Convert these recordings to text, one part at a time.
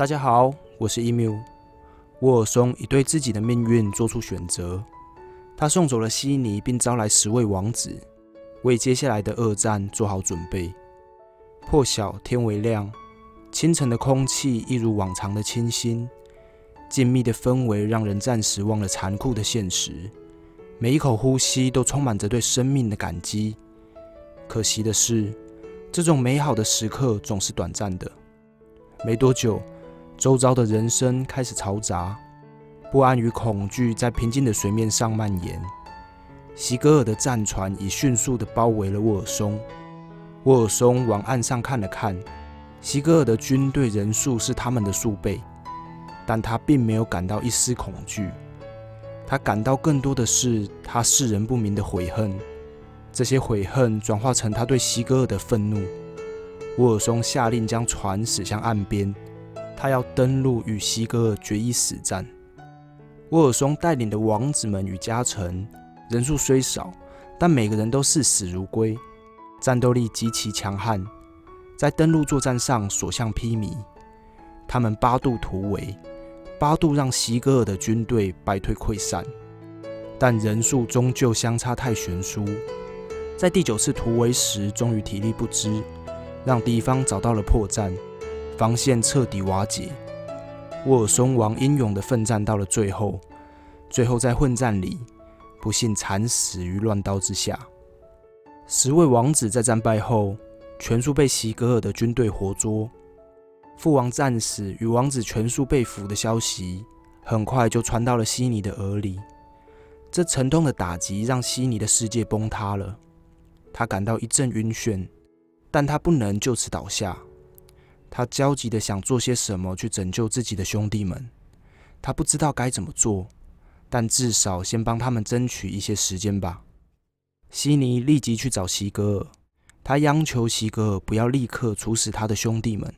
大家好，我是 emu。沃尔松已对自己的命运做出选择，他送走了悉尼，并招来十位王子，为接下来的恶战做好准备。破晓，天微亮，清晨的空气一如往常的清新，静谧的氛围让人暂时忘了残酷的现实。每一口呼吸都充满着对生命的感激。可惜的是，这种美好的时刻总是短暂的。没多久，周遭的人声开始嘈杂，不安与恐惧在平静的水面上蔓延。席格尔的战船已迅速地包围了沃尔松。沃尔松往岸上看了看，席格尔的军队人数是他们的数倍，但他并没有感到一丝恐惧。他感到更多的是他世人不明的悔恨，这些悔恨转化成他对席格尔的愤怒。沃尔松下令将船驶向岸边，他要登陆与西格尔决一死战。沃尔松带领的王子们与家臣人数虽少，但每个人都视死如归，战斗力极其强悍，在登陆作战上所向披靡。他们八度突围。八度让席格尔的军队败退溃散，但人数终究相差太悬殊。在第九次突围时，终于体力不支，让敌方找到了破绽，防线彻底瓦解。沃尔松王英勇的奋战到了最后，最后在混战里不幸惨死于乱刀之下。十位王子在战败后，全数被席格尔的军队活捉。父王战死与王子全数被俘的消息，很快就传到了悉尼的耳里。这沉痛的打击让悉尼的世界崩塌了，他感到一阵晕眩，但他不能就此倒下。他焦急地想做些什么去拯救自己的兄弟们。他不知道该怎么做，但至少先帮他们争取一些时间吧。悉尼立即去找席格尔，他央求席格尔不要立刻处死他的兄弟们。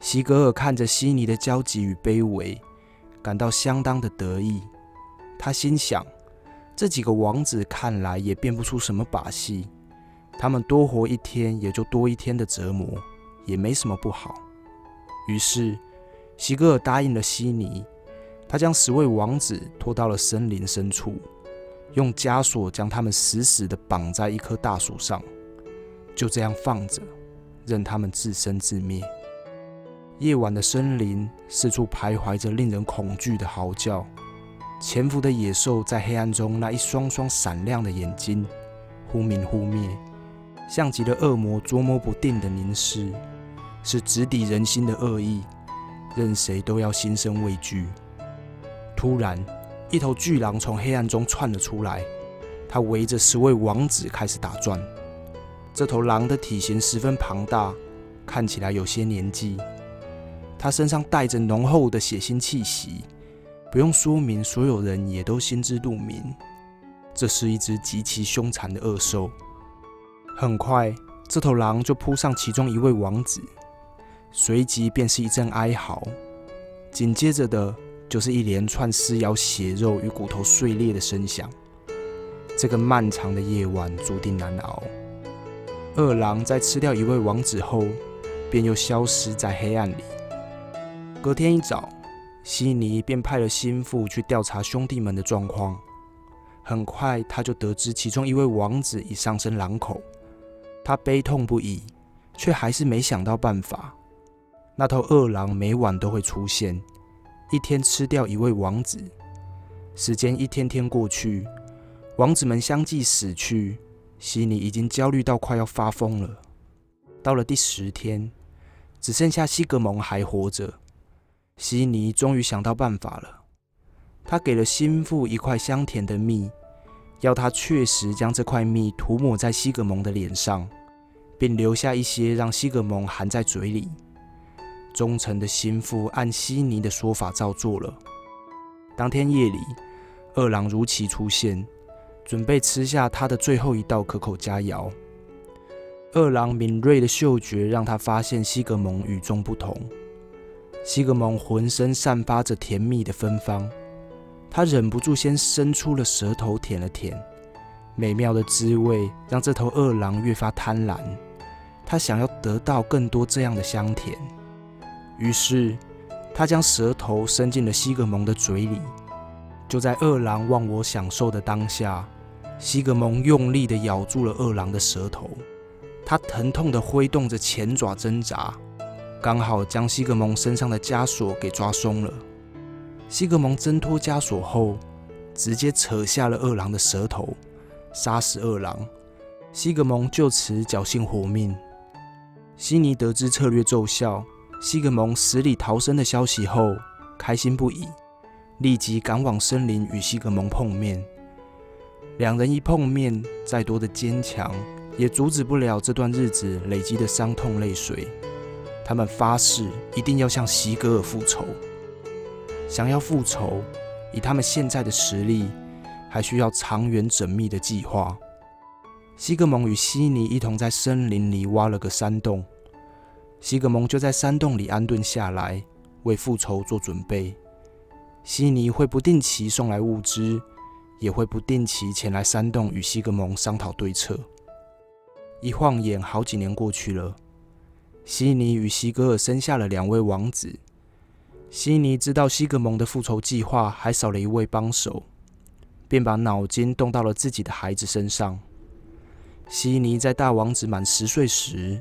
席格尔看着悉尼的焦急与卑微，感到相当的得意。他心想：这几个王子看来也变不出什么把戏，他们多活一天也就多一天的折磨，也没什么不好。于是，席格尔答应了悉尼。他将十位王子拖到了森林深处，用枷锁将他们死死地绑在一棵大树上，就这样放着，任他们自生自灭。夜晚的森林四处徘徊着令人恐惧的嚎叫，潜伏的野兽在黑暗中那一双双闪亮的眼睛忽明忽灭，像极了恶魔捉摸不定的凝视，是直抵人心的恶意，任谁都要心生畏惧。突然，一头巨狼从黑暗中窜了出来，它围着十位王子开始打转。这头狼的体型十分庞大，看起来有些年纪。它身上带着浓厚的血腥气息，不用说明，所有人也都心知肚明，这是一只极其凶残的恶兽。很快，这头狼就扑上其中一位王子，随即便是一阵哀嚎，紧接着的就是一连串撕咬血肉与骨头碎裂的声响。这个漫长的夜晚注定难熬。恶狼在吃掉一位王子后，便又消失在黑暗里。隔天一早，悉尼便派了心腹去调查兄弟们的状况。很快，他就得知其中一位王子已上身狼口。他悲痛不已，却还是没想到办法。那头恶狼每晚都会出现，一天吃掉一位王子。时间一天天过去，王子们相继死去。悉尼已经焦虑到快要发疯了。到了第十天，只剩下西格蒙还活着。悉尼终于想到办法了，他给了心腹一块香甜的蜜，要他确实将这块蜜涂抹在西格蒙的脸上，并留下一些让西格蒙含在嘴里。忠诚的心腹按悉尼的说法照做了。当天夜里，二郎如期出现，准备吃下他的最后一道可口佳肴。二郎敏锐的嗅觉让他发现西格蒙与众不同。西格蒙浑身散发着甜蜜的芬芳，他忍不住先伸出了舌头舔了舔，美妙的滋味让这头恶狼越发贪婪，他想要得到更多这样的香甜。于是，他将舌头伸进了西格蒙的嘴里。就在二郎忘我享受的当下，西格蒙用力地咬住了二郎的舌头，他疼痛地挥动着前爪挣扎，刚好将西格蒙身上的枷锁给抓松了。西格蒙挣脱枷锁后，直接扯下了二郎的舌头，杀死二郎。西格蒙就此侥幸活命。悉尼得知策略奏效，西格蒙死里逃生的消息后，开心不已。立即赶往森林与西格蒙碰面。两人一碰面，再多的坚强也阻止不了这段日子累积的伤痛泪水。他们发誓一定要向西格尔复仇。想要复仇，以他们现在的实力，还需要长远缜密的计划。西格蒙与悉尼一同在森林里挖了个山洞，西格蒙就在山洞里安顿下来，为复仇做准备。悉尼会不定期送来物资，也会不定期前来山洞与西格蒙商讨对策。一晃眼，好几年过去了。悉尼与西格尔生下了两位王子。悉尼知道西格蒙的复仇计划还少了一位帮手，便把脑筋动到了自己的孩子身上。悉尼在大王子满十岁时，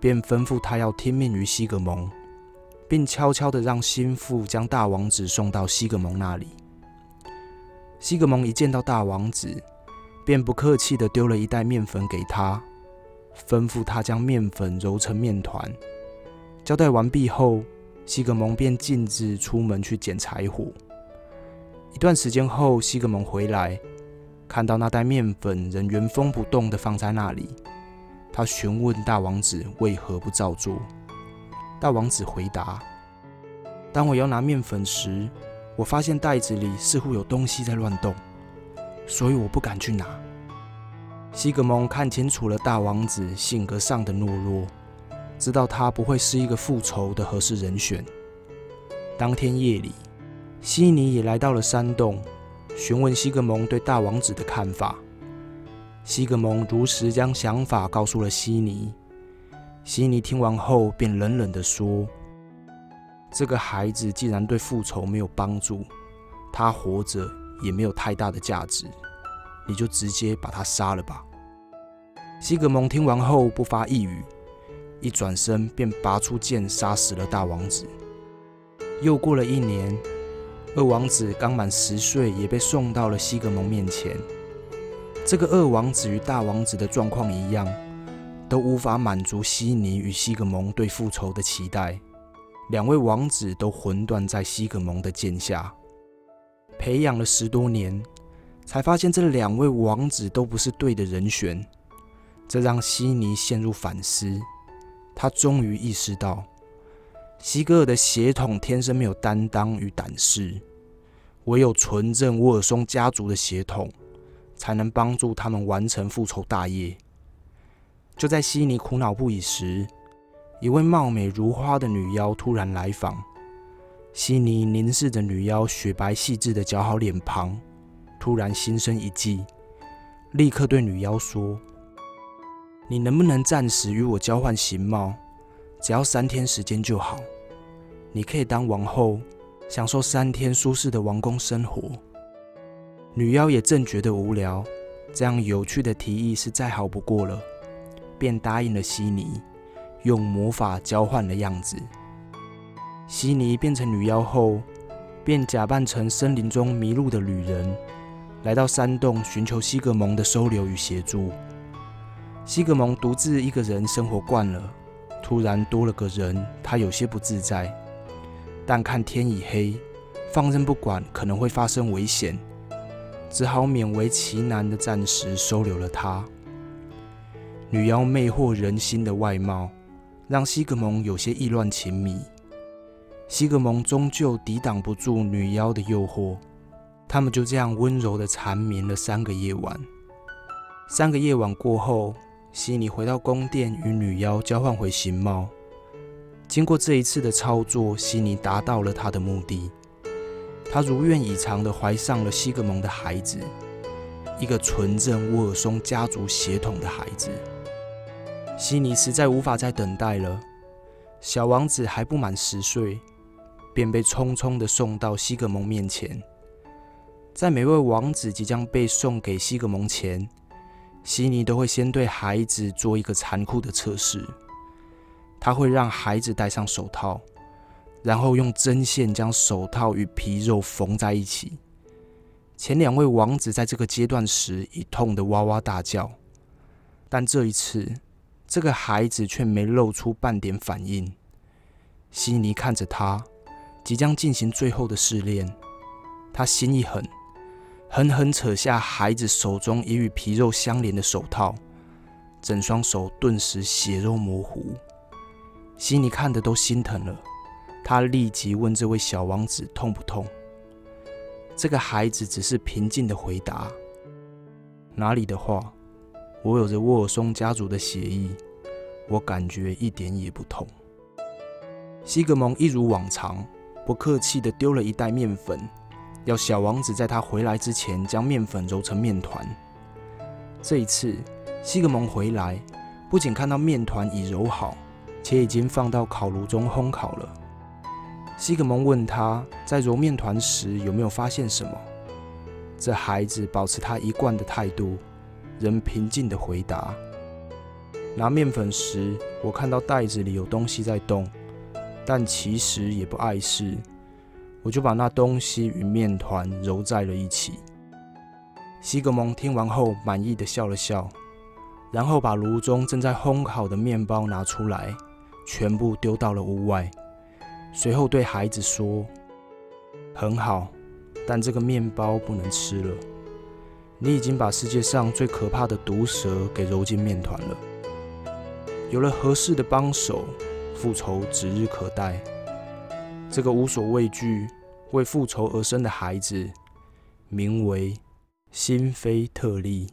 便吩咐他要听命于西格蒙。并悄悄地让心腹将大王子送到西格蒙那里。西格蒙一见到大王子，便不客气地丢了一袋面粉给他，吩咐他将面粉揉成面团。交代完毕后，西格蒙便径自出门去捡柴火。一段时间后，西格蒙回来，看到那袋面粉仍原封不动地放在那里。他询问大王子为何不照做。大王子回答：“当我要拿面粉时，我发现袋子里似乎有东西在乱动，所以我不敢去拿。”西格蒙看清楚了大王子性格上的懦弱，知道他不会是一个复仇的合适人选。当天夜里，悉尼也来到了山洞，询问西格蒙对大王子的看法。西格蒙如实将想法告诉了悉尼。悉尼听完后，便冷冷地说：“这个孩子既然对复仇没有帮助，他活着也没有太大的价值，你就直接把他杀了吧。”西格蒙听完后不发一语，一转身便拔出剑杀死了大王子。又过了一年，二王子刚满十岁，也被送到了西格蒙面前。这个二王子与大王子的状况一样。都无法满足悉尼与西格蒙对复仇的期待，两位王子都魂断在西格蒙的剑下。培养了十多年，才发现这两位王子都不是对的人选，这让悉尼陷入反思。他终于意识到，西格尔的血统天生没有担当与胆识，唯有纯正沃尔松家族的血统，才能帮助他们完成复仇大业。就在悉尼苦恼不已时，一位貌美如花的女妖突然来访。悉尼凝视着女妖雪白细致的姣好脸庞，突然心生一计，立刻对女妖说：“你能不能暂时与我交换形貌？只要三天时间就好。你可以当王后，享受三天舒适的王宫生活。”女妖也正觉得无聊，这样有趣的提议是再好不过了。便答应了悉尼，用魔法交换了样子。悉尼变成女妖后，便假扮成森林中迷路的旅人，来到山洞寻求西格蒙的收留与协助。西格蒙独自一个人生活惯了，突然多了个人，他有些不自在。但看天已黑，放任不管可能会发生危险，只好勉为其难的暂时收留了他。女妖魅惑人心的外貌，让西格蒙有些意乱情迷。西格蒙终究抵挡不住女妖的诱惑，他们就这样温柔地缠绵了三个夜晚。三个夜晚过后，悉尼回到宫殿，与女妖交换回形貌。经过这一次的操作，悉尼达到了他的目的，他如愿以偿地怀上了西格蒙的孩子，一个纯正沃尔松家族血统的孩子。悉尼实在无法再等待了。小王子还不满十岁，便被匆匆地送到西格蒙面前。在每位王子即将被送给西格蒙前，悉尼都会先对孩子做一个残酷的测试。他会让孩子戴上手套，然后用针线将手套与皮肉缝在一起。前两位王子在这个阶段时已痛得哇哇大叫，但这一次，这个孩子却没露出半点反应。悉尼看着他，即将进行最后的试炼，他心一狠，狠狠扯下孩子手中已与皮肉相连的手套，整双手顿时血肉模糊。悉尼看的都心疼了，他立即问这位小王子痛不痛。这个孩子只是平静的回答：“哪里的话，我有着沃尔松家族的血裔，我感觉一点也不痛。”西格蒙一如往常，不客气地丢了一袋面粉，要小王子在他回来之前将面粉揉成面团。这一次，西格蒙回来，不仅看到面团已揉好，且已经放到烤炉中烘烤了。西格蒙问他在揉面团时有没有发现什么。这孩子保持他一贯的态度，仍平静地回答：“拿面粉时，我看到袋子里有东西在动。”但其实也不碍事，我就把那东西与面团揉在了一起。西格蒙听完后满意的笑了笑，然后把炉中正在烘烤的面包拿出来，全部丢到了屋外。随后对孩子说：“很好，但这个面包不能吃了。你已经把世界上最可怕的毒蛇给揉进面团了。有了合适的帮手。”复仇指日可待。这个无所畏惧、为复仇而生的孩子，名为辛菲特利。